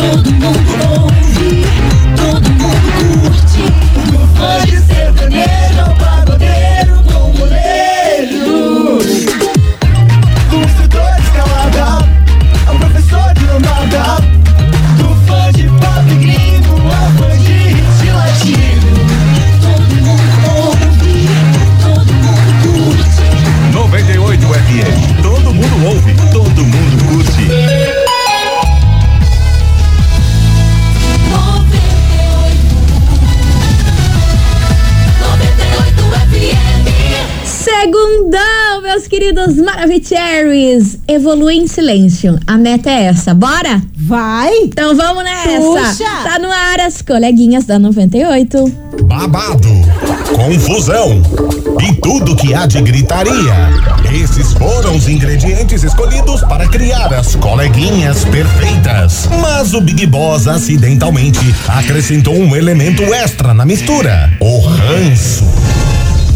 Todo mundo ouve, Evolui em silêncio. A meta é essa. Bora? Vai! Então vamos nessa. Puxa. Tá no ar as coleguinhas da 98. Babado, confusão e tudo que há de gritaria. Esses foram os ingredientes escolhidos para criar as coleguinhas perfeitas. Mas o Big Boss acidentalmente acrescentou um elemento extra na mistura: o ranço.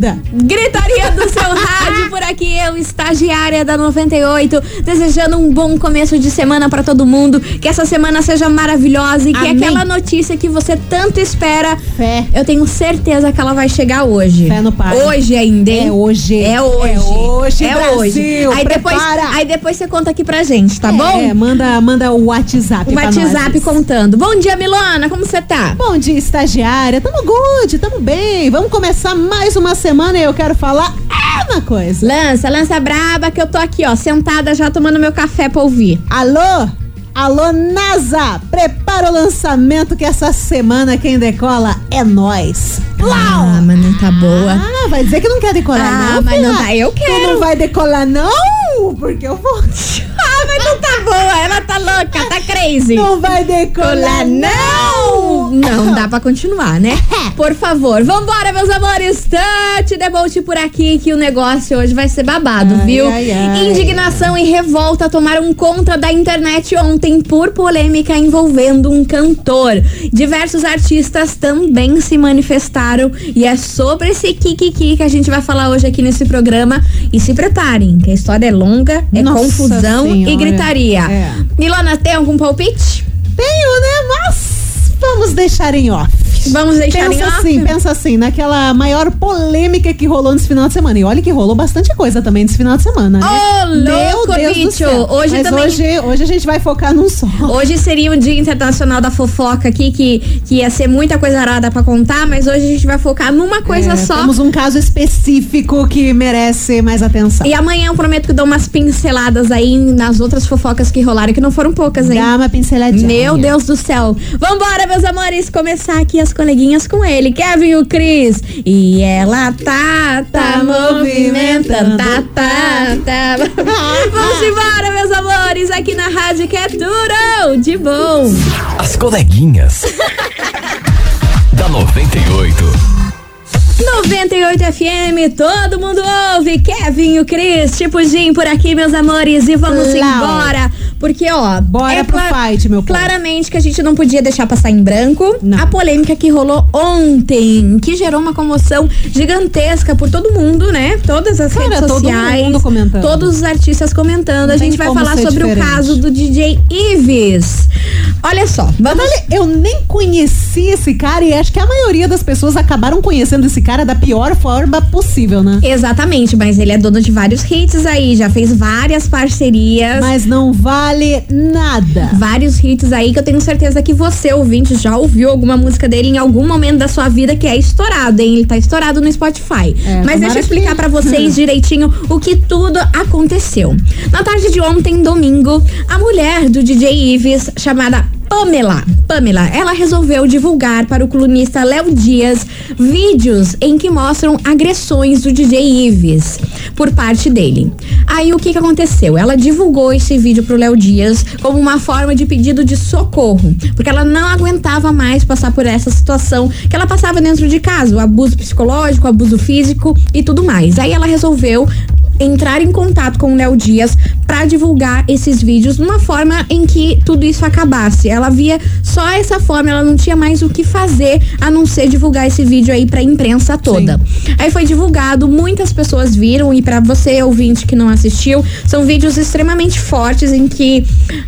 Onda! Gritaria do seu rádio por aqui, eu, estagiária da 98, desejando um bom começo de semana pra todo mundo, que essa semana seja maravilhosa e que Amém. aquela notícia que você tanto espera, Fé. eu tenho certeza que ela vai chegar hoje. Fé no pai. Hoje ainda, hein? É hoje. É hoje. É hoje, É Brasil. hoje. Aí depois, aí depois você conta aqui pra gente, tá bom? É, manda, manda o WhatsApp. O WhatsApp nós. contando. Bom dia, Milona, como você tá? Bom dia, estagiária. Tamo good, tamo bem. Vamos começar mais uma semana e eu quero falar uma coisa. Lança, lança braba que eu tô aqui, ó, sentada já tomando meu café pra ouvir. Alô? Alô, NASA! Prepara o lançamento que essa semana quem decola é nós. Ah, mas não tá boa. Ah, vai dizer que não quer decolar, Ah, não? mas não tá, eu Tu quero. não vai decolar, não? Porque eu vou. Ah, mas não tá boa, ela tá louca, tá crazy. Não vai decolar, Colar, não! Não, dá pra continuar, né? Por favor, vambora, meus amores. Touch Debolt por aqui que o negócio hoje vai ser babado, Ai, viu? ai, ai. Indignação e revolta tomaram conta da internet ontem por polêmica envolvendo um cantor. Diversos artistas também se manifestaram e é sobre esse kikiki que a gente vai falar hoje aqui nesse programa. E se preparem, que a história é longa, é Nossa confusão e Senhora. gritaria. É. Milona, tem algum palpite? Tenho, né? Mas vamos deixar em off. Vamos deixar Pensa em off? assim, pensa assim, naquela maior polêmica que rolou nesse final de semana. E olha que rolou bastante coisa também nesse final de semana, né? Ô, louco, Meu Deus do bicho. céu. Hoje Mas também- Hoje, hoje a gente vai focar num só. Hoje seria o Dia Internacional da Fofoca aqui, que, que ia ser muita coisa arada pra contar, mas hoje a gente vai focar numa coisa É, só. Temos um caso específico que merece mais atenção. E amanhã eu prometo que dou umas pinceladas aí nas outras fofocas que rolaram, que não foram poucas, hein? Dá uma pinceladinha. Meu Deus do céu. Vambora, meus amores, começar aqui as coleguinhas com ele, Kevin e o Cris. E ela tá, tá, Tá movimentando, tá, movimentando. tá, tá. Vamos embora, meus amores, aqui na rádio que é tudo de bom. As coleguinhas. da 98. 98 FM, todo mundo ouve. Kevin o Cris, tipo Jim por aqui, meus amores. E vamos Lau. embora. Porque, ó. Bora pro fight, meu povo. Claramente que a gente não podia deixar passar em branco Não. a polêmica que rolou ontem, que gerou uma comoção gigantesca por todo mundo, né? Todas as Cara, redes todo sociais. mundo comentando. Todos os artistas comentando. Não a gente vai falar sobre o diferente. caso do DJ Ives. Olha só, vamos. Olha, eu nem conheci esse cara e acho que a maioria das pessoas acabaram conhecendo esse cara da pior forma possível, né? Exatamente, mas ele é dono de vários hits aí, já fez várias parcerias. Mas não vale nada. Vários hits aí que eu tenho certeza que você, ouvinte, já ouviu alguma música dele em algum momento da sua vida que é estourado, hein? Ele tá estourado no Spotify. É, Mas deixa eu explicar que- pra vocês direitinho o que tudo aconteceu. Na tarde de ontem, domingo, a mulher do DJ Ives, chamada Pamela, Pamela, ela resolveu divulgar para o colunista Léo Dias vídeos em que mostram agressões do DJ Ives por parte dele. Aí o que que aconteceu? Ela divulgou esse vídeo pro Léo Dias como uma forma de pedido de socorro, porque ela não aguentava mais passar por essa situação que ela passava dentro de casa, o abuso psicológico, o abuso físico e tudo mais. Aí ela resolveu entrar em contato com o Léo Dias para divulgar esses vídeos numa forma em que tudo isso acabasse. Ela via só essa forma, ela não tinha mais o que fazer a não ser divulgar esse vídeo aí pra imprensa toda. Aí foi divulgado, muitas pessoas viram e para você ouvinte que não assistiu, são vídeos extremamente fortes em que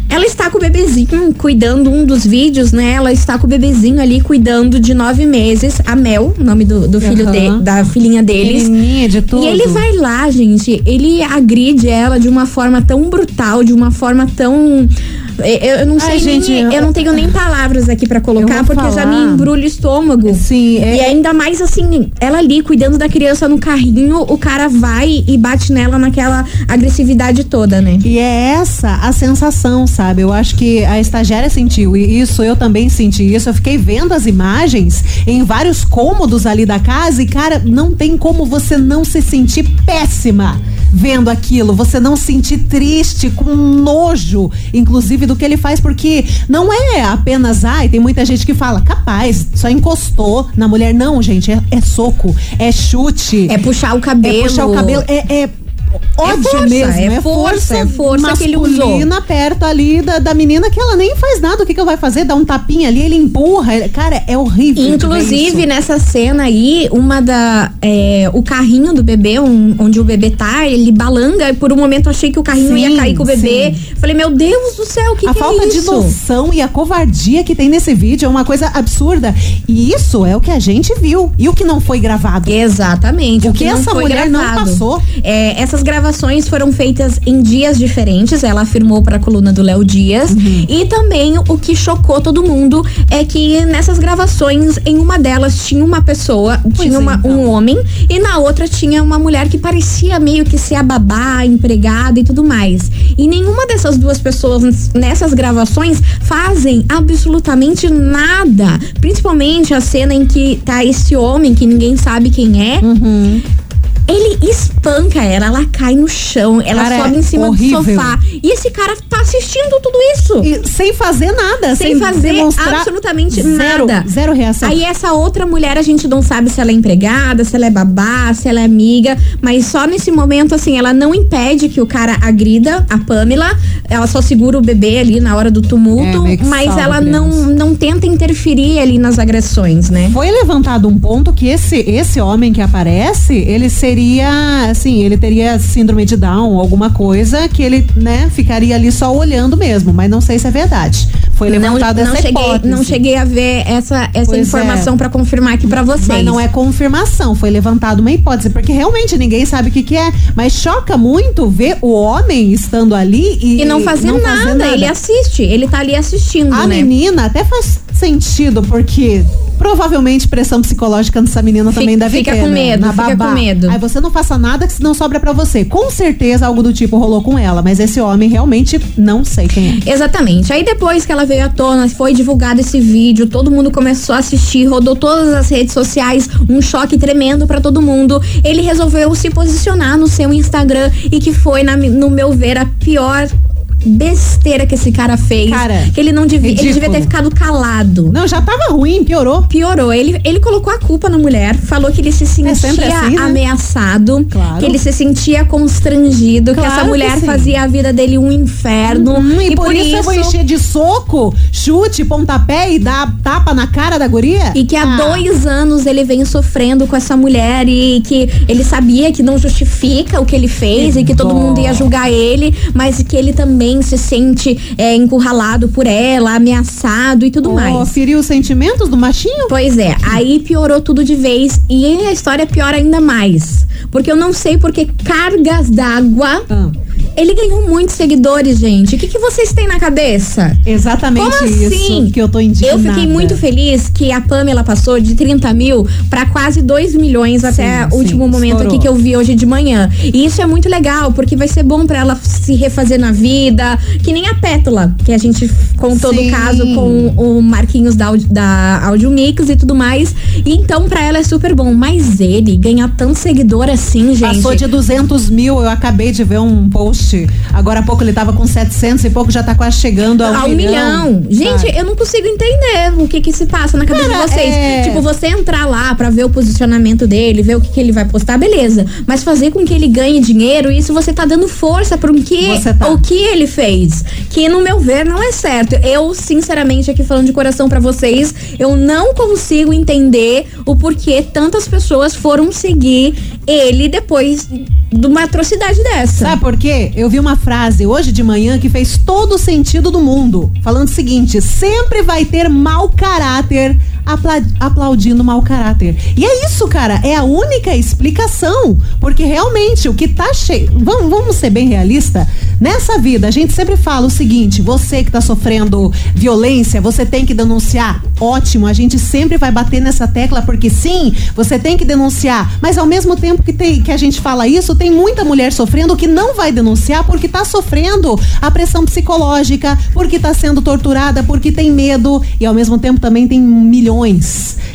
ela está com o bebezinho cuidando um dos vídeos, né? Ela está com o bebezinho ali cuidando de nove meses, a Mel, nome do, do filho Aham. de, da filhinha deles. Menininha de tudo. E ele vai lá, gente, ele agride ela de uma forma tão brutal, de uma forma tão. Eu, eu não sei Ai, nem, gente, eu, eu- não tenho nem palavras aqui pra colocar, porque já falar. me embrulha o estômago. Sim, é- E ainda mais assim, ela ali cuidando da criança no carrinho, o cara vai e bate nela naquela agressividade toda, né? E é essa a sensação, sabe? Eu acho que a estagiária sentiu e isso eu também senti isso. Eu fiquei vendo as imagens em vários cômodos ali da casa e, cara, não tem como você não se sentir péssima vendo aquilo, você não se sentir triste, com nojo, inclusive, do que ele faz, porque não é apenas, ai, tem muita gente que fala, capaz, só encostou na mulher. Não, gente, é, é soco, é chute. É puxar o cabelo. É puxar o cabelo, é, é ódio força, mesmo, é é, força, força que ele usou. perto ali da, da menina que ela nem faz nada. O que que ela vai fazer? Dar um tapinha ali, ele empurra. Cara, é horrível. de Inclusive, nessa cena aí, uma da. é, o carrinho do bebê, um- onde o bebê tá, ele balanga. E por um momento achei que o carrinho Sim, ia cair com o bebê. sim. Falei, meu Deus do céu, o que, a que falta é de isso? noção e a covardia que tem nesse vídeo é uma coisa absurda. E isso é o que a gente viu. E o que não foi gravado. Exatamente. O que não essa mulher não gravado. passou. É, essas gravações foram feitas em dias diferentes, ela afirmou para a coluna do Léo Dias. Uhum. E também o que chocou todo mundo é que nessas gravações, em uma delas tinha uma pessoa, tinha é, uma- então. um homem, e na outra tinha uma mulher que parecia meio que ser a babá, empregada e tudo mais. E nenhuma dessas duas pessoas nessas gravações fazem absolutamente nada. Principalmente a cena em que tá esse homem que ninguém sabe quem é. Uhum. Ele espanca ela, ela cai no chão, ela Cara, sobe em cima horrível. do sofá. E esse cara tá assistindo tudo isso. E sem fazer nada, sem sem, fazer absolutamente zero, nada. Zero reação. Aí essa outra mulher, a gente não sabe se ela é empregada, se ela é babá, se ela é amiga, mas só nesse momento, assim, ela não impede que o cara agrida a Pamela, ela só segura o bebê ali na hora do tumulto, É, mas ela não, não tenta interferir ali nas agressões, né? Foi levantado um ponto que esse, esse homem que aparece, ele seria, assim, ele teria síndrome de Down alguma coisa que ele, né, ficaria ali só olhando mesmo, mas não sei se é verdade. Foi levantada não essa cheguei, hipótese. não cheguei a ver essa, essa Pois informação é. pra confirmar aqui pra vocês. Mas não é confirmação, foi levantada uma hipótese, porque realmente ninguém sabe o que, que é. Mas choca muito ver o homem estando ali e, E não fazer, não nada, fazer nada. ele assiste, ele tá ali assistindo, A né? menina até faz sentido, porque provavelmente pressão psicológica nessa menina Fica- também deve fica ter. com né? medo, Na fica babá. com medo. Aí você não faça nada que não sobra pra você. Com certeza algo do tipo rolou com ela, mas esse homem realmente não sei quem é. Exatamente. Aí depois que ela veio à tona, foi divulgado esse vídeo, todo mundo começou a assistir, rodou todas as redes sociais, um choque tremendo pra todo mundo. Ele resolveu se posicionar no seu Instagram e que foi, na- no meu ver, a pior besteira que esse cara fez. Cara, que ele não devia, ele ridículo. devia ter ficado calado. Não, já tava ruim, piorou. Piorou. Ele, ele colocou a culpa na mulher, falou que ele se sentia sempre assim, né? ameaçado, Claro. que ele se sentia constrangido, que Claro essa que mulher sim. fazia a vida dele um inferno. Hum, e, por, isso, eu vou encher de soco, chute, pontapé e dar tapa na cara da guria? E que há Ah. dois anos ele vem sofrendo com essa mulher e que ele sabia que não justifica o que ele fez Que e que todo mundo ia julgar ele, mas que ele também se sente é, encurralado por ela, ameaçado e tudo Oh, mais. feriu os sentimentos do machinho? Pois é, aí piorou tudo de vez e a história piora ainda mais. Porque eu não sei porque cargas d'água Ah. Ele ganhou muitos seguidores, gente. O que, que vocês têm na cabeça? Exatamente Como isso assim? que eu tô indignada. Eu fiquei muito feliz que a Pamela passou de 30 mil pra quase 2 milhões até Sim, o último sim, momento estourou. aqui que eu vi hoje de manhã. E isso é muito legal, porque vai ser bom pra ela se refazer na vida. Que nem a Pétala, que a gente contou Sim. do caso com o Marquinhos da, da Audio Mix e tudo mais. E então pra ela é super bom. Mas ele ganhar tanto seguidor assim, gente. Passou de 200 mil, eu acabei de ver um post. Agora há pouco ele tava com 700 e pouco, já tá quase chegando a um, um milhão. Gente, eu não consigo entender o que que se passa na cabeça Cara, de vocês. é- Tipo, você entrar lá pra ver o posicionamento dele, ver o que, que ele vai postar, beleza. Mas fazer com que ele ganhe dinheiro, isso você tá dando força pro que, Você tá. o que ele fez. Que, no meu ver, não é certo. Eu, sinceramente, aqui falando de coração pra vocês, eu não consigo entender o porquê tantas pessoas foram seguir ele depois de uma atrocidade dessa. Sabe por quê? Eu vi uma frase hoje de manhã que fez todo o sentido do mundo. Falando o seguinte: sempre vai ter mau caráter apla- aplaudindo mau caráter. E é isso, cara. É a única explicação. Porque realmente o que tá cheio. Vamos, vamos ser bem realista? Nessa vida, a gente sempre fala o seguinte: você que tá sofrendo violência, você tem que denunciar. Ótimo, a gente sempre vai bater nessa tecla, porque sim, você tem que denunciar. Mas ao mesmo tempo que, tem, que a gente fala isso, tem muita mulher sofrendo que não vai denunciar porque tá sofrendo a pressão psicológica, porque tá sendo torturada, porque tem medo. E ao mesmo tempo também tem milhões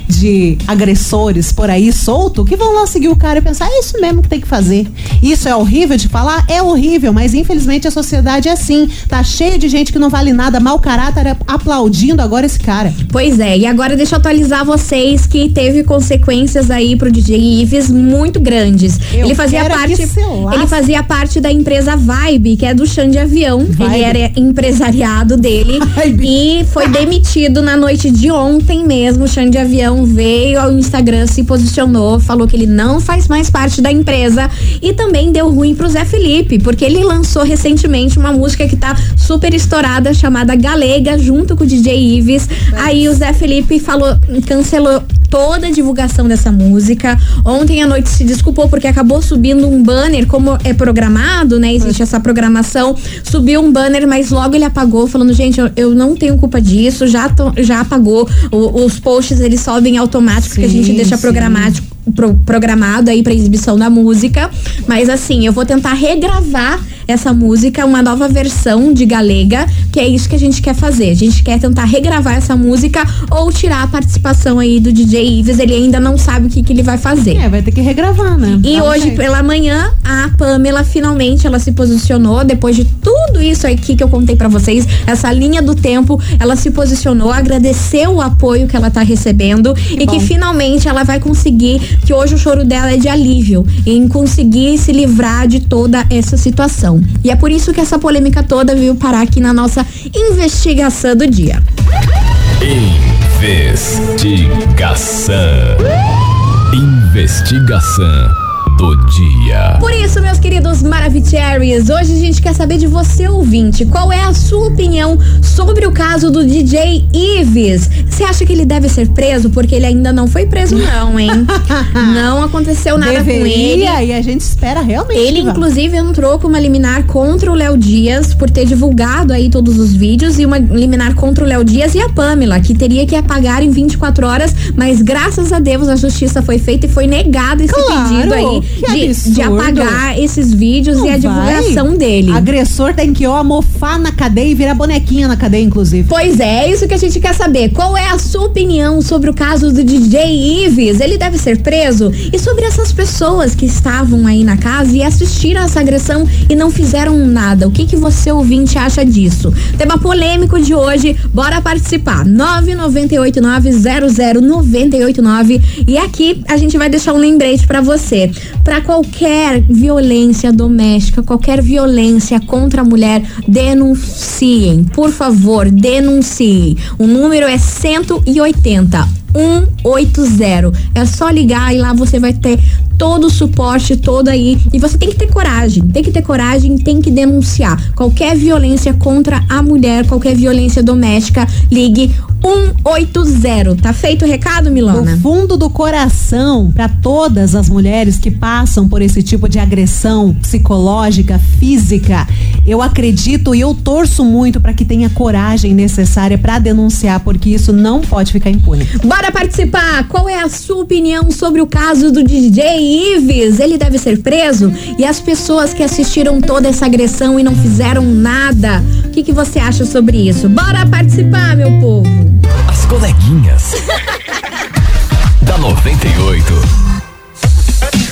de agressores por aí solto que vão lá seguir o cara e pensar, é isso mesmo que tem que fazer. Isso é horrível de falar? É horrível, mas infelizmente a sociedade é assim. Tá cheia de gente que não vale nada, mau caráter, aplaudindo agora esse cara. Pois é, e agora deixa eu atualizar vocês que teve consequências aí pro DJ Ives muito grandes. Eu ele fazia quero parte, ele fazia parte da empresa Vibe, que é do chão de avião. Vibe. Ele era empresariado dele Vibe. e foi demitido na noite de ontem mesmo. O chão de avião veio ao Instagram, se posicionou, falou que ele não faz mais parte da empresa e também deu ruim pro Zé Felipe, porque ele lançou recentemente uma música que tá super estourada chamada Galega junto com o DJ Ives. Aí o Zé Felipe falou, cancelou toda a divulgação dessa música. Ontem à noite se desculpou porque acabou subindo um banner, como é programado, né? Existe essa programação. Subiu um banner, mas logo ele apagou, falando, gente, eu, eu não tenho culpa disso, já, tô- já apagou. O- os posts eles sobem automático, porque a gente deixa sim. programático pro- programado aí pra exibição da música. Mas assim, eu vou tentar regravar essa música, uma nova versão de Galega, que é isso que a gente quer fazer. A gente quer tentar regravar essa música ou tirar a participação aí do DJ Ives. Ele ainda não sabe o que, que ele vai fazer. É, vai ter que regravar, né? E Dá hoje, jeito. pela manhã, a Pamela finalmente ela se posicionou depois de tudo isso aqui que eu contei pra vocês, essa linha do tempo, ela se posicionou, agradeceu o apoio que ela tá recebendo e bom. que finalmente ela vai conseguir, que hoje o choro dela é de alívio em conseguir se livrar de toda essa situação. E é por isso que essa polêmica toda veio parar aqui na nossa investigação do dia. Investigação. Investigação do dia. Por isso, meus queridos Maravicheries, hoje a gente quer saber de você, ouvinte, qual é a sua opinião sobre o caso do DJ Ives? Você acha que ele deve ser preso? Porque ele ainda não foi preso, não, hein? não aconteceu nada com ele. Deveria, e a gente espera realmente. Ele, inclusive, entrou com uma liminar contra o Léo Dias por ter divulgado aí todos os vídeos e uma liminar contra o Léo Dias e a Pamela, que teria que apagar em 24 horas, mas graças a Deus a justiça foi feita e foi negado esse Claro, pedido aí de, de apagar esses vídeos Não e a vai. divulgação dele. Agressor tem que ó, mofar na cadeia e virar bonequinha na cadeia, inclusive. Pois é, é isso que a gente quer saber. Qual é a sua opinião sobre o caso do DJ Ives? Ele deve ser preso? E sobre essas pessoas que estavam aí na casa e assistiram essa agressão e não fizeram nada? O que, que você, ouvinte, acha disso? Tema polêmico de hoje, bora participar. 998900989 e aqui a gente vai deixar um lembrete pra você. Pra qualquer violência doméstica, qualquer violência contra a mulher, denunciem. Por favor, denunciem. O número é 180 180. É só ligar e lá você vai ter todo o suporte, todo aí. E você tem que ter coragem, tem que ter coragem, tem que denunciar. Qualquer violência contra a mulher, qualquer violência doméstica, ligue 180. Tá feito o recado, Milona? Do fundo do coração, para todas as mulheres que passam por esse tipo de agressão psicológica, física, eu acredito e eu torço muito para que tenha coragem necessária para denunciar, porque isso não pode ficar impune. Bora participar! Qual é a sua opinião sobre o caso do DJ Ives? Ele deve ser preso? E as pessoas que assistiram toda essa agressão e não fizeram nada? O que, que você acha sobre isso? Bora participar, meu povo! As coleguinhas. da 98.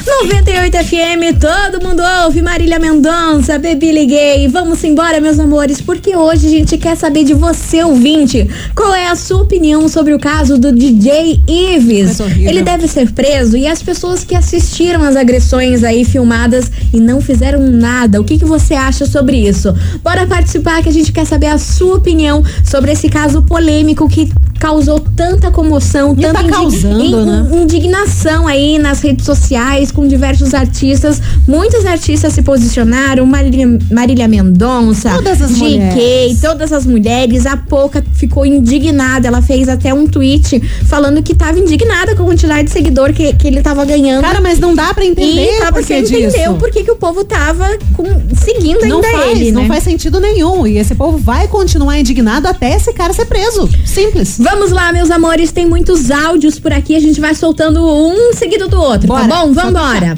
98 FM, todo mundo ouve Marília Mendonça, Bebi Liguei. Vamos embora, meus amores, porque hoje a gente quer saber de você, ouvinte. Qual é a sua opinião sobre o caso do DJ Ives? Ele deve ser preso e as pessoas que assistiram as agressões aí filmadas e não fizeram nada. O que, que você acha sobre isso? Bora participar que a gente quer saber a sua opinião sobre esse caso polêmico que causou tanta comoção, E tanta tá causando, né? indignação aí nas redes sociais com diversos artistas. Muitos artistas se posicionaram, Marília, Marília Mendonça, Todas as GK, mulheres. todas as mulheres. A Pouca ficou indignada. Ela fez até um tweet falando que tava indignada com a quantidade de seguidor que, que ele tava ganhando. Cara, mas não dá para entender e pra por você que entendeu por que, que o povo tava com- seguindo Não ainda faz, ele, não né? faz sentido nenhum. E esse povo vai continuar indignado até esse cara ser preso. Simples. Vamos lá, meus amores, tem muitos áudios por aqui, a gente vai soltando um seguido do outro, Bora, tá bom? Vambora.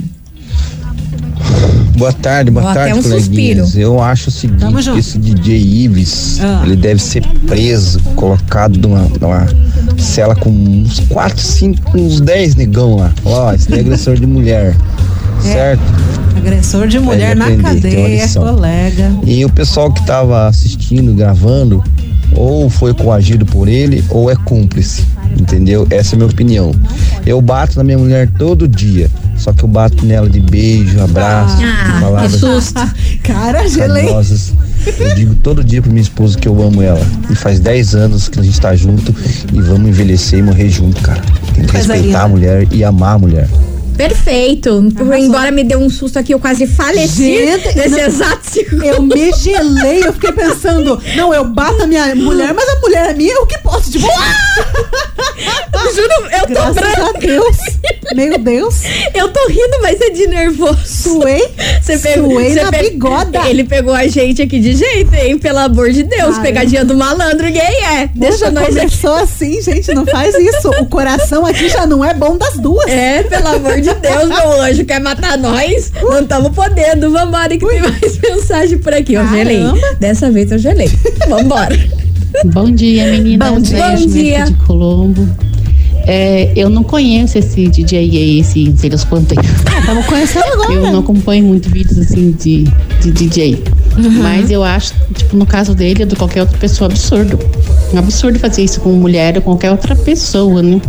Boa tarde, boa Ó, tarde, um coleguinhas. suspiro. Eu acho o seguinte, esse DJ Ives, Ah. ele deve ser preso, colocado numa, numa cela com uns 4, 5, uns 10 negão lá. Ó, esse daí é agressor de mulher. Certo? Agressor de mulher na aprender, cadeia, colega. E o pessoal que tava assistindo, gravando, ou foi coagido por ele, ou é cúmplice. Entendeu? Essa é a minha opinião. Eu bato na minha mulher todo dia. Só que eu bato nela de beijo, abraço, Ah, que palavras susto. Cara, gelei. Eu digo todo dia pra minha esposa que eu amo ela. E faz 10 anos que a gente tá junto e vamos envelhecer e morrer junto, cara. Tem que respeitar a mulher e amar a mulher. Perfeito. Embora me deu um susto aqui, eu quase faleci Gente, nesse não- exato segundo. Eu me gelei, eu fiquei pensando, não, eu bato a minha mulher, mas a mulher é minha, eu que posso, tipo, ah! Juro, eu tô Graças a branca. Deus. Meu Deus. Eu tô rindo, mas é de nervoso. Suei. Você pegou, Suei você na pe- bigoda. Ele pegou a gente aqui de jeito, hein? Pelo amor de Deus. Pegadinha do malandro gay é. Deixa nós aqui. começou assim, gente, não faz isso. O coração aqui já não é bom das duas. É, pelo amor de Deus, meu anjo quer matar nós? Não estamos podendo. Vambora que tem mais mensagem por aqui. Eu gelei. Caramba. Dessa vez eu gelei. Vambora. Bom dia, meninas. Bom dia. Bom dia. De Colombo. É, eu não conheço esse DJ aí, esse Zé Panteiros. Estamos conhecendo agora. Eu não acompanho muito vídeos assim de, de DJ. Mas eu acho, tipo, no caso dele ou de qualquer outra pessoa, absurdo. Um absurdo fazer isso com mulher ou qualquer outra pessoa, né?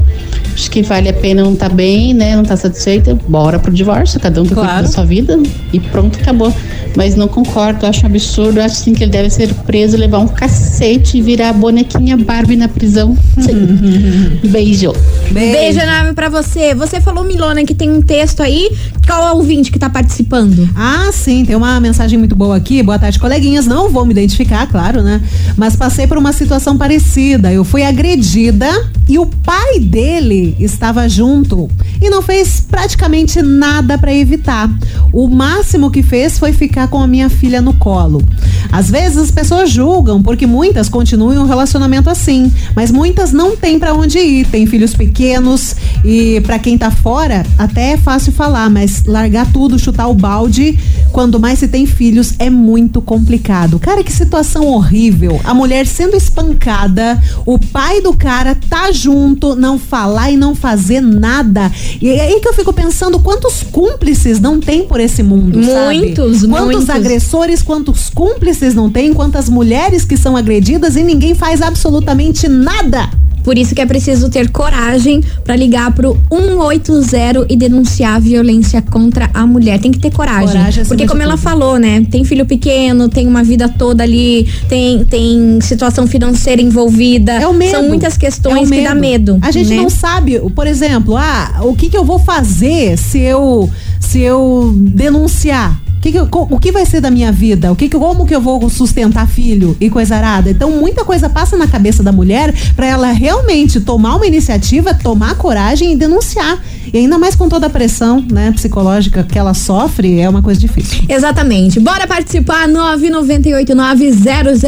Acho que vale a pena não tá bem, né? Não tá satisfeita, bora pro divórcio, cada um tem Claro. da sua vida e pronto, acabou. Mas não concordo, acho um absurdo, acho sim que ele deve ser preso, levar um cacete e virar a bonequinha Barbie na prisão. Sim. Beijo. Beijo enorme pra você. Você falou, Milona, que tem um texto aí. Qual é o ouvinte que tá participando? Ah, sim, tem uma mensagem muito boa aqui. Boa tarde, coleguinhas. Não vou me identificar, claro, né? Mas passei por uma situação parecida. Eu fui agredida e o pai dele estava junto e não fez praticamente nada para evitar. O máximo que fez foi ficar com a minha filha no colo. Às vezes as pessoas julgam porque muitas continuam um relacionamento assim, mas muitas não têm para onde ir, têm filhos pequenos e para quem tá fora até é fácil falar, mas largar tudo, chutar o balde, quando mais se tem filhos é muito complicado. Cara, que situação horrível. A mulher sendo espancada, o pai do cara tá junto, não falar e não fazer nada. E é aí que eu fico pensando quantos cúmplices não tem por esse mundo, sabe? Muitos, Quantos muitos. agressores, quantos cúmplices não tem, quantas mulheres que são agredidas e ninguém faz absolutamente nada. Por isso que é preciso ter coragem pra ligar pro 180 e denunciar a violência contra a mulher. Tem que ter coragem. Coragem Porque como ela falou, né? Tem filho pequeno, tem uma vida toda ali, tem, tem situação financeira envolvida. É o medo. São muitas É questões o que dá medo. A gente né? não sabe, por exemplo, ah, o que, que eu vou fazer se eu se eu denunciar? O que, que eu- o que vai ser da minha vida? O que, que como que eu vou sustentar filho e coisa arada? Então muita coisa passa na cabeça da mulher pra ela realmente tomar uma iniciativa, tomar coragem e denunciar. E ainda mais com toda a pressão, né, psicológica que ela sofre, é uma coisa difícil. Exatamente. Bora participar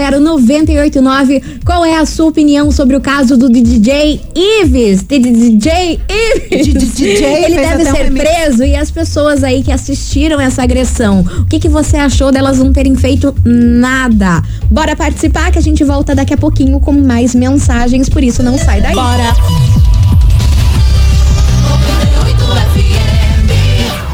998900989. Qual é a sua opinião sobre o caso do DJ Ives? DJ Ives. DJ Ele deve ser preso e as pessoas aí que assistiram essa agressão. O que, que você achou delas não terem feito nada? Bora participar que a gente volta daqui a pouquinho com mais mensagens, por isso não sai daí. Bora!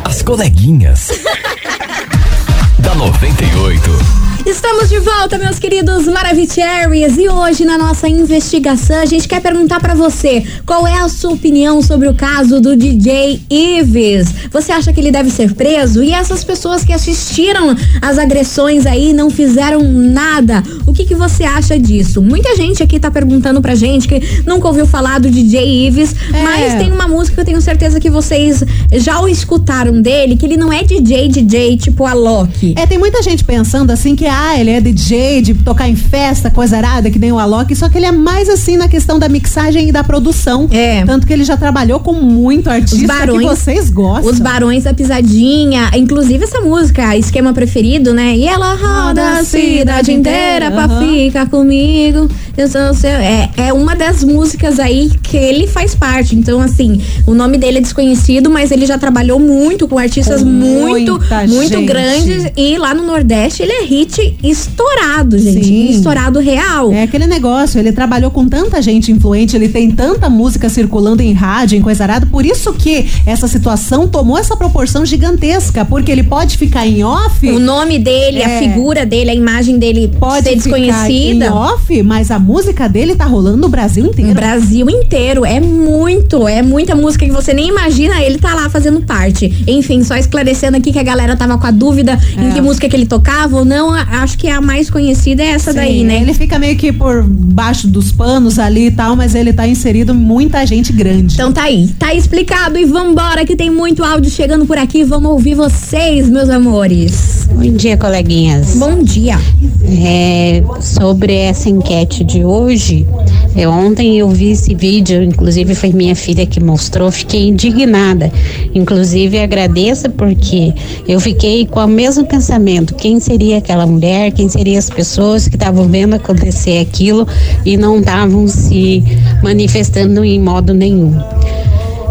As coleguinhas. da 98. Estamos de volta, meus queridos Maravicheries, e hoje na nossa investigação a gente quer perguntar pra você qual é a sua opinião sobre o caso do DJ Ives. Você acha que ele deve ser preso? E essas pessoas que assistiram as agressões aí não fizeram nada? O que, que você acha disso? Muita gente aqui tá perguntando pra gente que nunca ouviu falar do DJ Ives, É. mas tem uma música que eu tenho certeza que vocês já o escutaram dele, que ele não é DJ, DJ tipo a Loki. É, tem muita gente pensando assim que, ah, ele é DJ, de tocar em festa, coisa arada, que nem o Alok, só que ele é mais assim na questão da mixagem e da produção. É. Tanto que ele já trabalhou com muito artista Os barões, que vocês gostam. Os Barões da Pisadinha, inclusive essa música, esquema preferido, né? E ela roda a cidade inteira pra Aham. ficar comigo. Eu sou seu. É, é uma das músicas aí que ele faz parte. Então, assim, o nome dele é desconhecido, mas ele já trabalhou muito com artistas Com muito, muito gente. grandes. E lá no Nordeste ele é hit estourado, gente. Sim. Estourado real. É aquele negócio, ele trabalhou com tanta gente influente, ele tem tanta música circulando em rádio, em coisa arada, por isso que essa situação tomou essa proporção gigantesca, porque ele pode ficar em off, O nome dele, a É. figura dele, a imagem dele pode ser ficar em desconhecida. off, mas a música dele tá rolando no Brasil No inteiro. Brasil inteiro. É muito, é muita música que você nem imagina, ele tá lá fazendo parte. Enfim, só esclarecendo aqui que a galera tava com a dúvida em É. que música que ele tocava ou não. Acho que a mais conhecida é essa daí, Sim, né? Ele fica meio que por baixo dos panos ali e tal, mas ele tá inserido muita gente grande. Então tá aí, tá explicado e vambora que tem muito áudio chegando por aqui. Vamos ouvir vocês, meus amores. Bom dia, coleguinhas. Bom dia. É, sobre essa enquete de hoje, é, ontem eu vi esse vídeo, inclusive foi minha filha que mostrou, fiquei indignada. Inclusive agradeço porque eu fiquei com o mesmo pensamento: quem seria aquela mulher, quem seriam as pessoas que estavam vendo acontecer aquilo e não estavam se manifestando em modo nenhum.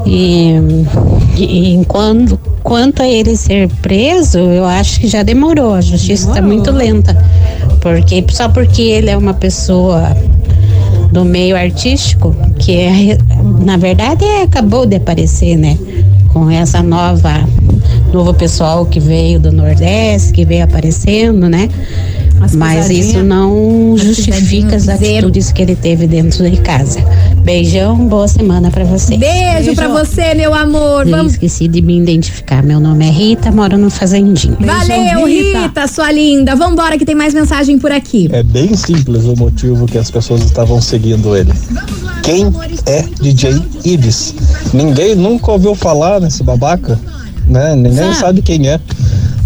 E, e enquanto, quanto a ele ser preso, eu acho que já demorou. A justiça está muito lenta. Porque só porque ele é uma pessoa do meio artístico, que é, na verdade é, acabou de aparecer, né? Com essa nova novo pessoal que veio do Nordeste, que veio aparecendo, né? As Mas isso não justifica as atitudes que ele teve dentro de casa. Beijão, boa semana pra vocês. Beijo, pra você, meu amor. Eu Vamos. esqueci de me identificar. Meu nome é Rita, moro no Fazendinho. Valeu, Rita. Rita, sua linda. Vambora que tem mais mensagem por aqui. É bem simples o motivo que as pessoas estavam seguindo ele. Quem é DJ Ives? Ninguém nunca ouviu falar nesse babaca, né? Ninguém Sabe. sabe quem é.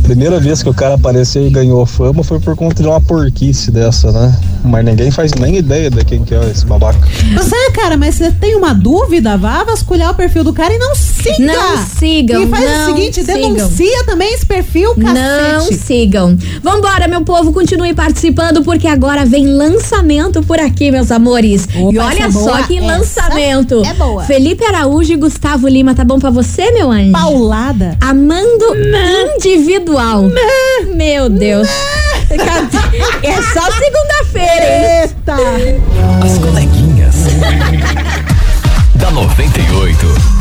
Primeira vez que o cara apareceu e ganhou fama foi por conta de uma porquice dessa, né? Mas ninguém faz nem ideia de quem que é esse babaca. Pois é, cara, mas você tem uma dúvida, vá vasculhar o perfil do cara e não siga. Não sigam, E faz não o seguinte, sigam. denuncia também esse perfil, Não cacete. sigam. Vambora, meu povo, continue participando, porque agora vem lançamento por aqui, meus amores. Opa, e olha é só boa. que Essa lançamento. é boa. Felipe Araújo e Gustavo Lima, tá bom pra você, meu anjo? Paulada. Amando individual. Meu Deus. Cadê? É só segunda-feira, hein? Eita! As coleguinhas. da 98.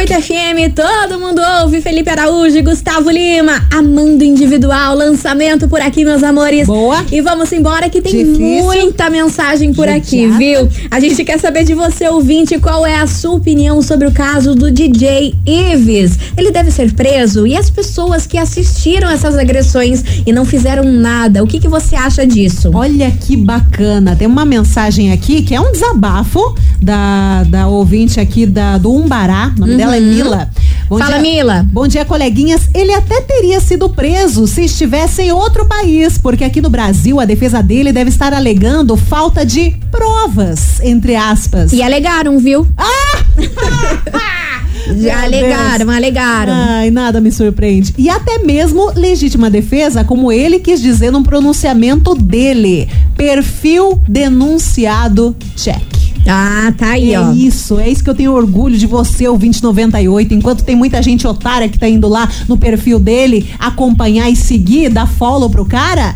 98 FM, todo mundo ouve. Felipe Araújo e Gustavo Lima. Amando individual, lançamento por aqui, meus amores. Boa. E vamos embora que tem Difícil. muita mensagem por aqui, viu? A gente quer saber de você, ouvinte, qual é a sua opinião sobre o caso do DJ Ives. Ele deve ser preso? E as pessoas que assistiram essas agressões e não fizeram nada, o que, que você acha disso? Olha que bacana. Tem uma mensagem aqui que é um desabafo da, da ouvinte aqui da, do Umbará. O nome dela é Mila. Bom Fala, dia. Mila. Bom dia, coleguinhas. Ele até teria sido preso se estivesse em outro país, porque aqui no Brasil a defesa dele deve estar alegando falta de provas, entre aspas. E alegaram, viu? Já Meu alegaram, Deus. alegaram. Ai, nada me surpreende. E até mesmo legítima defesa, como ele quis dizer num pronunciamento dele. Perfil denunciado check. Ah, tá aí, é ó. isso, é isso que eu tenho orgulho de você, o 2098. Enquanto tem muita gente otária que tá indo lá no perfil dele acompanhar e seguir, dar follow pro cara,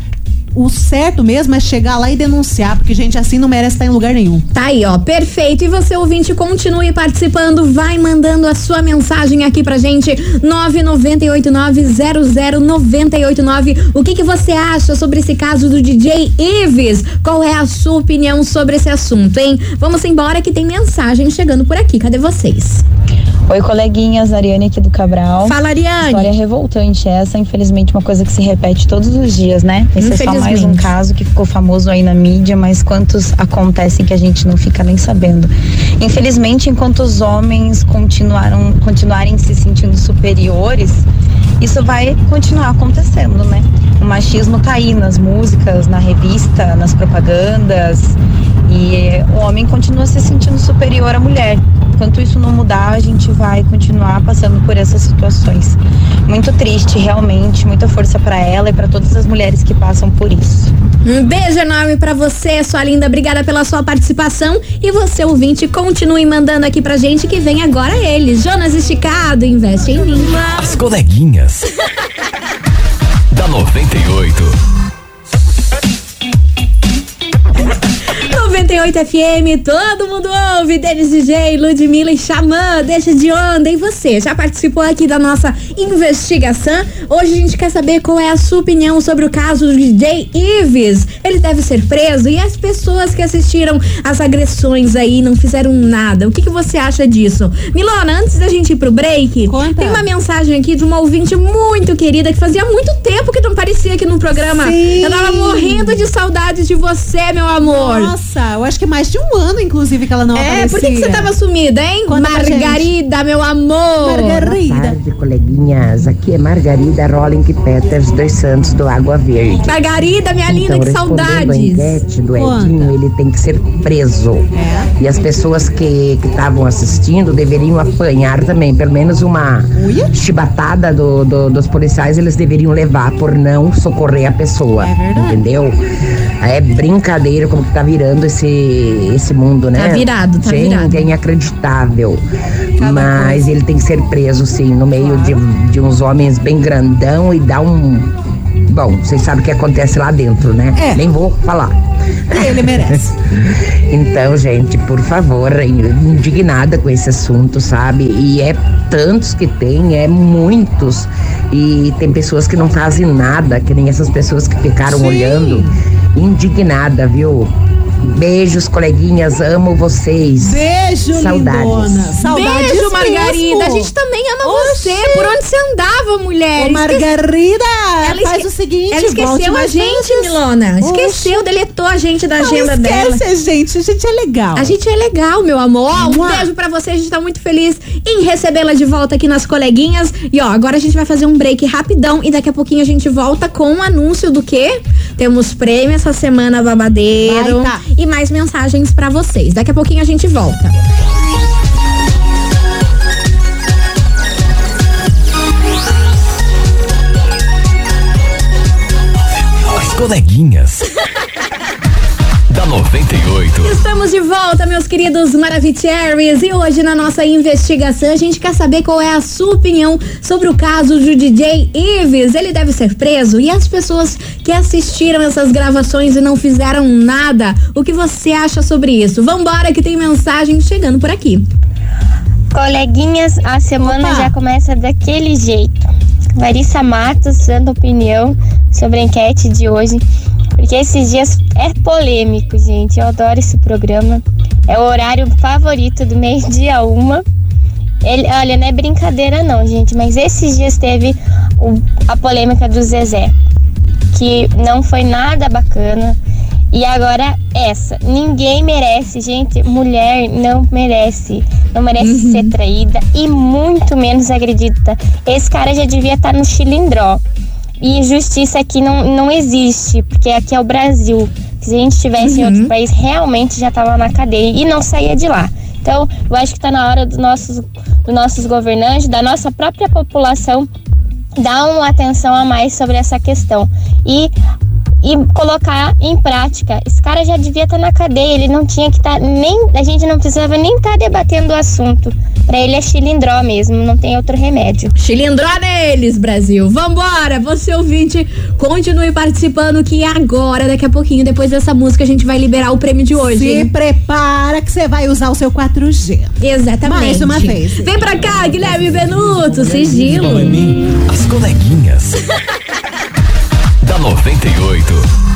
o certo mesmo é chegar lá e denunciar, porque gente assim não merece estar em lugar nenhum. Tá aí, ó, perfeito. E você, ouvinte, continue participando, vai mandando a sua mensagem aqui pra gente, 998900989. O que que você acha sobre esse caso do DJ Ives? Qual é a sua opinião sobre esse assunto, hein? Vamos embora que tem mensagem chegando por aqui. Cadê vocês? Oi, coleguinhas, Ariane aqui do Cabral. Fala, Ariane. História revoltante essa, infelizmente uma coisa que se repete todos os dias, né? Esse é só mais um caso que ficou famoso aí na mídia, mas quantos acontecem que a gente não fica nem sabendo. Infelizmente, enquanto os homens continuaram, continuarem se sentindo superiores, isso vai continuar acontecendo, né? O machismo tá aí nas músicas, na revista, nas propagandas, e o homem continua se sentindo superior à mulher. Enquanto isso não mudar, a gente vai continuar passando por essas situações. Muito triste, realmente. Muita força para ela e para todas as mulheres que passam por isso. Um beijo enorme pra você, sua linda. Obrigada pela sua participação. E você, ouvinte, continue mandando aqui pra gente que vem agora ele. Jonas Esticado, investe em mim. As coleguinhas. da 98. 98 FM, todo mundo ouve. Denis DJ, Ludmilla e Xamã, deixa de onda. E você, já participou aqui da nossa investigação? Hoje a gente quer saber qual é a sua opinião sobre o caso do DJ Ives. Ele deve ser preso e as pessoas que assistiram as agressões aí não fizeram nada. O que, que você acha disso? Milona, antes da gente ir pro break, Conta. tem uma mensagem aqui de uma ouvinte muito querida que fazia muito tempo que não aparecia aqui no programa. Sim. Eu tava morrendo de saudade de você, meu amor. Nossa, eu acho que mais de um ano, inclusive, que ela não É, aparecia. por que, que você tava sumida, hein? Conta Margarida, meu amor. Margarida. tarde, coleguinhas. Aqui é Margarida Rolling Peters dos Santos do Água Verde. Margarida, minha linda, então, que a saudades. enquete do. Edinho, ele tem que ser preso. É. E as pessoas que estavam assistindo deveriam apanhar também. Pelo menos uma Uia. chibatada do, do- dos policiais eles deveriam levar por não socorrer a pessoa. É verdade. Entendeu? É brincadeira como que tá virando esse, esse mundo, né? Tá virado, tá Gente, virado. é inacreditável. Cada Mas coisa. ele tem que ser preso, sim, no meio de, de uns homens bem grandão e dar um. Bom, vocês sabem o que acontece lá dentro, né? É. Nem vou falar. Ele merece. Então, gente, por favor, indignada com esse assunto, sabe? E é tantos que tem, é muitos. E tem pessoas que não fazem nada, que nem essas pessoas que ficaram Sim. olhando. Indignada, viu? Beijos, coleguinhas, amo vocês. Beijo, Saudades. lindona. Saudades Beijo, Margarida. mesmo. A gente também ama Oxê. você. Por onde você andava, mulher? Ô, Margarida, Ela faz esque- o seguinte, Ela volte esqueceu a mais gente, vezes. Milona. Esqueceu, deletou a gente da Não agenda dela. esquece a gente, a gente é legal. A gente é legal, meu amor. Um Mua. beijo pra você. A gente tá muito feliz em recebê-la de volta aqui nas coleguinhas. E ó, agora a gente vai fazer um break rapidão e daqui a pouquinho a gente volta com um anúncio do quê? Temos prêmio essa semana babadeiro Vai tá. E mais mensagens pra vocês. Daqui a pouquinho a gente volta. As coleguinhas. da 98. Estamos de volta, meus queridos Maravicheries. E hoje, na nossa investigação, a gente quer saber qual é a sua opinião sobre o caso do DJ Ives. Ele deve ser preso? E as pessoas que assistiram essas gravações e não fizeram nada, o que você acha sobre isso? Vambora, que tem mensagem chegando por aqui. Coleguinhas, a semana Opa. já começa daquele jeito. Larissa Matos dando opinião sobre a enquete de hoje, porque esses dias é polêmico, gente. Eu adoro esse programa. É o horário favorito do meio-dia uma. Ele, olha, não é brincadeira não, gente, mas esses dias teve o- a polêmica do Zezé, que não foi nada bacana. E agora essa. Ninguém merece, gente. Mulher não merece. Não merece ser traída e muito menos agredida. Esse cara já devia estar no chilindró. E justiça aqui não, não existe, porque aqui é o Brasil. Se a gente estivesse em outro país, realmente já estava na cadeia e não saía de lá. Então, eu acho que está na hora dos nossos, dos nossos governantes, da nossa própria população, dar uma atenção a mais sobre essa questão. E e colocar em prática. Esse cara já devia estar na cadeia, ele não tinha que estar nem, a gente não precisava nem estar debatendo o assunto. Para ele é chilindró mesmo, não tem outro remédio. Chilindró neles, Brasil. Vambora, você ouvinte, continue participando que agora, daqui a pouquinho, depois dessa música, a gente vai liberar o prêmio de hoje. Se hein? prepara que você vai usar o seu 4G. Exatamente. Mais uma vez. Vem pra cá, Guilherme Benuto, sigilo. As coleguinhas. da 98.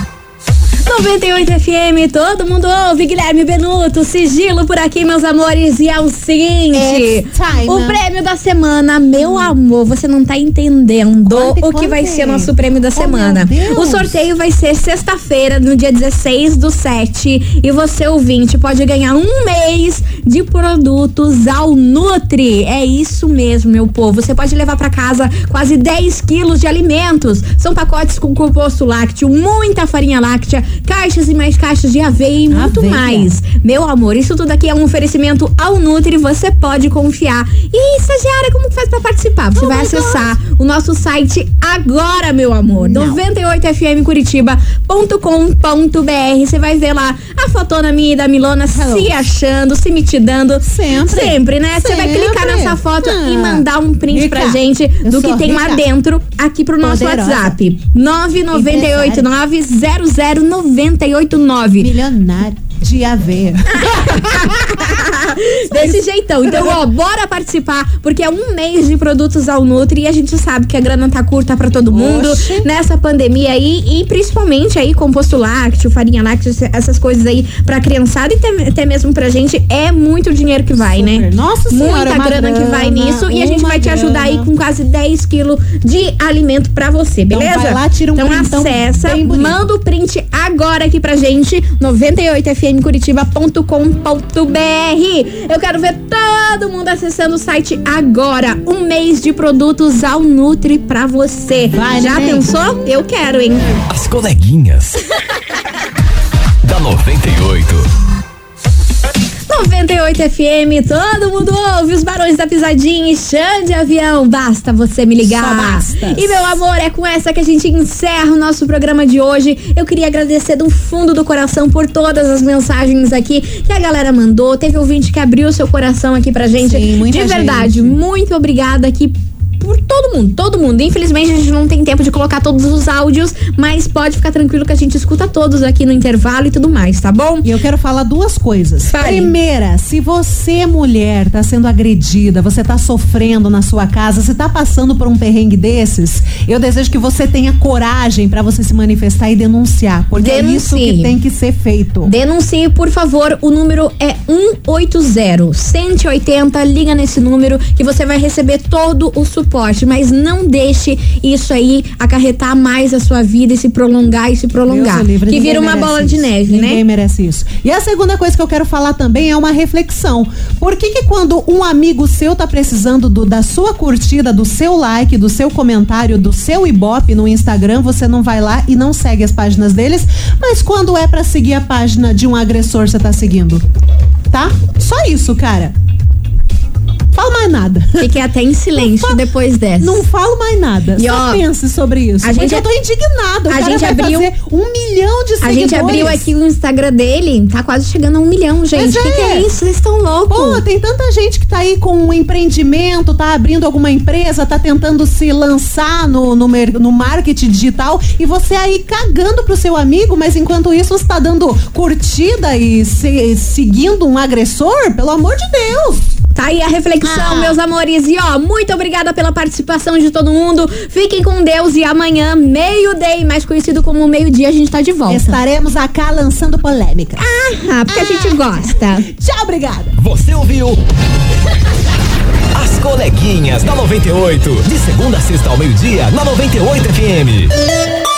98 FM, todo mundo ouve, Guilherme Benuto, sigilo por aqui, meus amores, e é o seguinte, o prêmio da semana, meu amor, você não tá entendendo Conte, o que vai ser nosso prêmio da semana. meu Deus. O sorteio vai ser sexta-feira, no dia 16 do 7, e você, ouvinte, pode ganhar um mês de produtos ao Nutri, é isso mesmo, meu povo, você pode levar pra casa quase 10 quilos de alimentos, são pacotes com composto lácteo, muita farinha láctea, caixas e mais caixas de aveia e muito Aveia. mais. Meu amor, isso tudo aqui é um oferecimento ao Nutri, você pode confiar. E estagiária, como que faz pra participar? Você Oh vai acessar o nosso site agora, meu amor, 98fmcuritiba.com.br. Você vai ver lá a fotona minha e da Milona se achando, se mitidando. Sempre. Sempre, né? Você vai clicar nessa foto Ah. e mandar um print Rica. pra gente Eu do que sou tem lá rica. dentro aqui pro nosso Poderosa. WhatsApp. 998900989. Milionário de aveia. Desse jeitão. Então, ó, bora participar, porque é um mês de produtos ao Nutri e a gente sabe que a grana tá curta pra todo mundo nessa pandemia aí e principalmente aí composto lácteo, farinha láctea, essas coisas aí pra criançada e até, mesmo pra gente é muito dinheiro que vai, né? Super. Nossa Senhora, Muita uma grana, que vai grana, nisso e a gente vai te ajudar aí grana. com quase 10 quilos de alimento pra você, Então beleza? vai lá, tira um então printão acessa, manda o print agora aqui pra gente, 98fmcuritiba.com.br. Eu quero ver todo mundo acessando o site agora. Um mês de produtos ao Nutri pra você. Vai, Já neném. pensou? Eu quero, hein? As coleguinhas. da 98. 98 FM, todo mundo ouve os barões da pisadinha e chão de avião. Basta você me ligar. Só basta. E meu amor, é com essa que a gente encerra o nosso programa de hoje. Eu queria agradecer do fundo do coração por todas as mensagens aqui que a galera mandou. Teve ouvinte que abriu seu coração aqui pra gente. Sim, muita de verdade, gente. muito obrigada aqui por todo mundo, todo mundo. Infelizmente a gente não tem tempo de colocar todos os áudios, mas pode ficar tranquilo que a gente escuta todos aqui no intervalo e tudo mais, tá bom? E eu quero falar duas coisas. Fale. Primeira, se você, mulher, tá sendo agredida, você tá sofrendo na sua casa, você tá passando por um perrengue desses, eu desejo que você tenha coragem pra você se manifestar e denunciar. Porque é isso Denuncie. que tem que ser feito. Denuncie, por favor. O número é 180 180. Liga nesse número que você vai receber todo o suporte. Mas não deixe isso aí acarretar mais a sua vida e se prolongar e se prolongar. Deus o livre, que ninguém vira uma bola de isso. neve, Ninguém né? merece isso. E a segunda coisa que eu quero falar também é uma reflexão. Por que que quando um amigo seu tá precisando do- da sua curtida, do seu like, do seu comentário, do seu ibope no Instagram, você não vai lá e não segue as páginas deles, mas quando é pra seguir a página de um agressor, você tá seguindo? Tá? Só isso, cara. Fala mais nada. Fiquei até em silêncio depois dessa. Não falo mais nada. E, Só ó, pense sobre isso. a gente é- eu tô indignada. O a gente abriu- um milhão de A seguidores. gente abriu aqui o Instagram dele, tá quase chegando a um milhão, gente. O Mas que, que é é. isso? Vocês estão loucos? Pô, tem tanta gente que tá aí com um empreendimento, tá abrindo alguma empresa, tá tentando se lançar no, no, no marketing digital e você aí cagando pro seu amigo, mas enquanto isso você tá dando curtida e se- seguindo um agressor? Pelo amor de Deus! Tá aí a reflexão, Ah. meus amores. E ó, muito obrigada pela participação de todo mundo. Fiquem com Deus e amanhã, meio-day, mais conhecido como meio-dia, a gente tá de volta. Estaremos acá lançando polêmica. Ah, porque a gente gosta. Tchau, obrigada! Você ouviu? As coleguinhas da 98. De segunda a sexta ao meio-dia, na 98 FM.